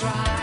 try.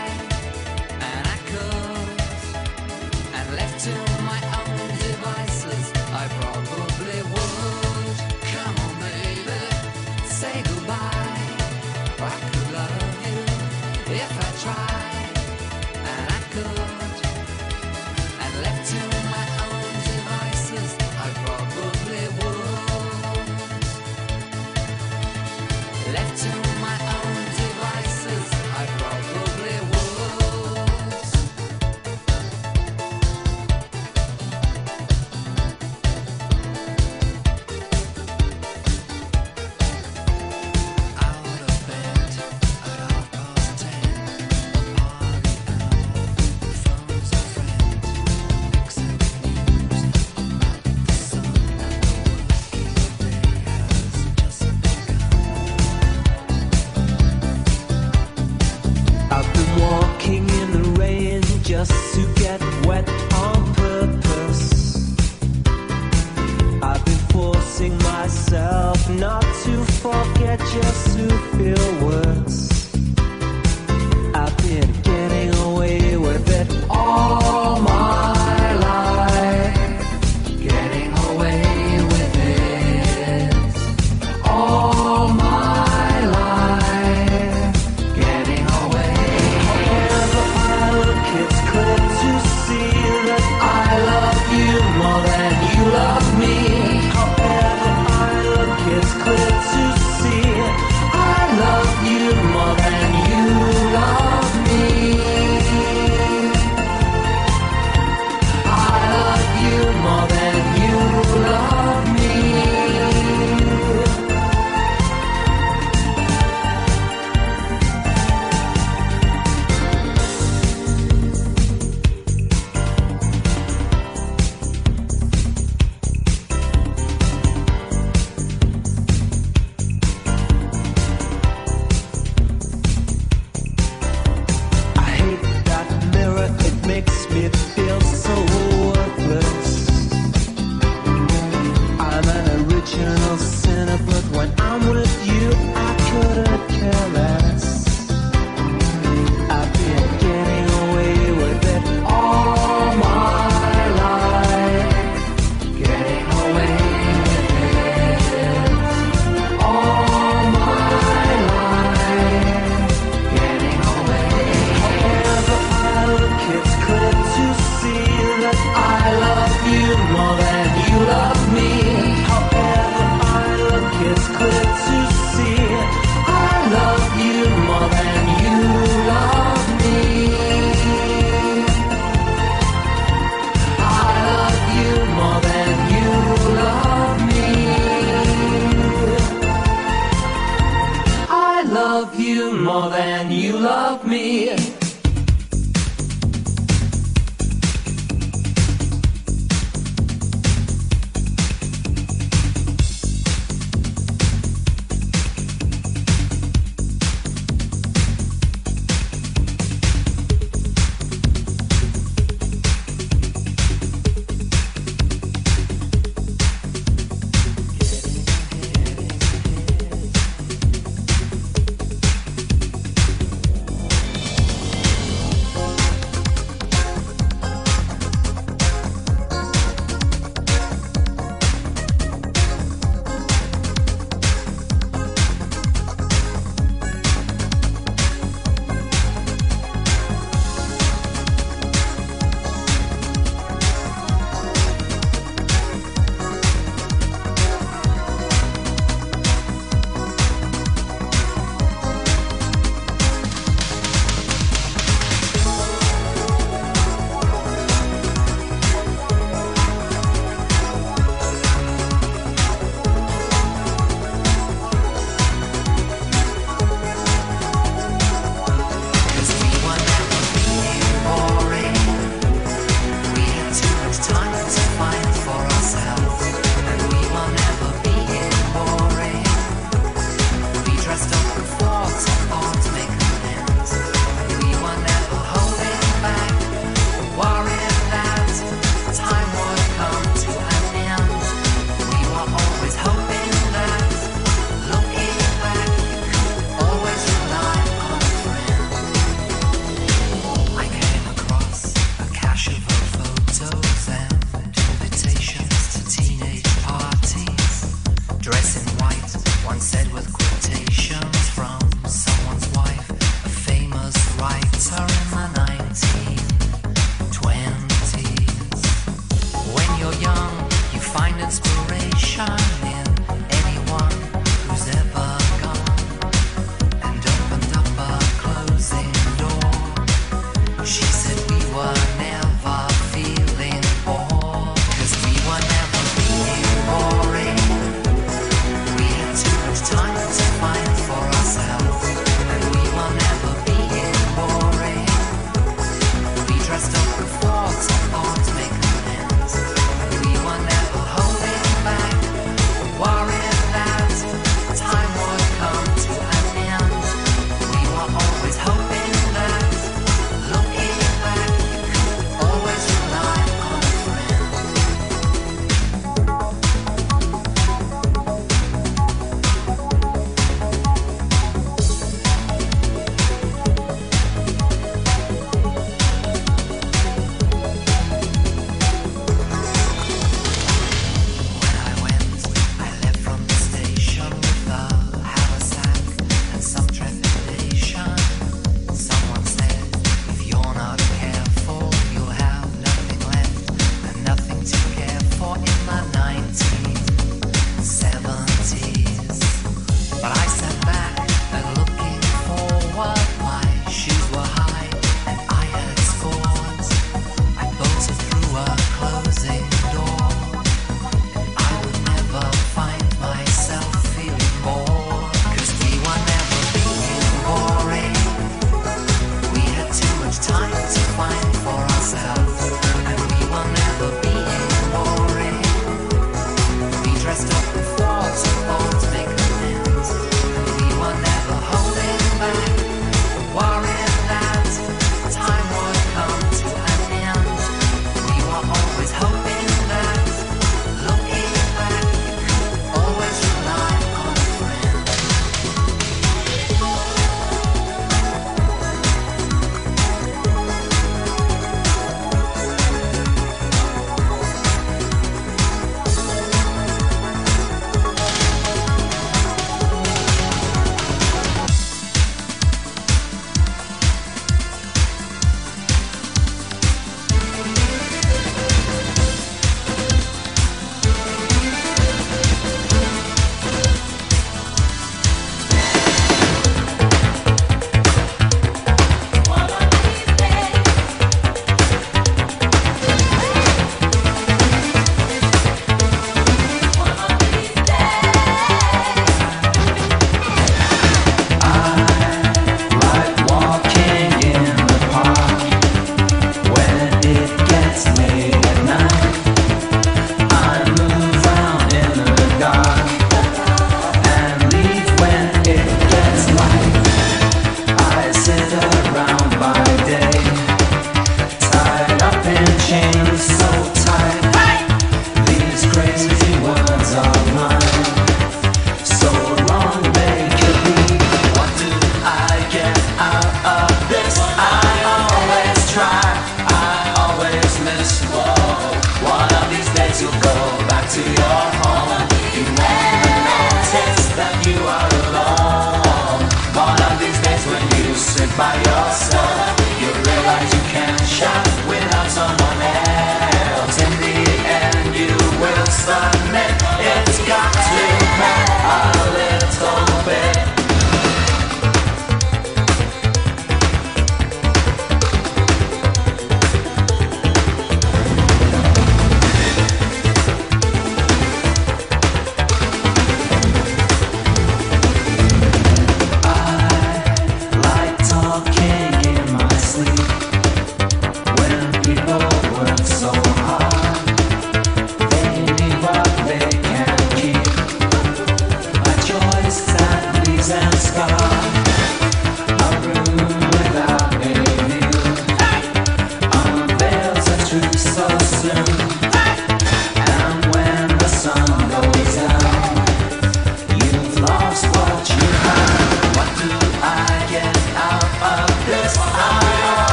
You never notice that you are alone. One of these days when you sit by yourself, you realize you can't shout without someone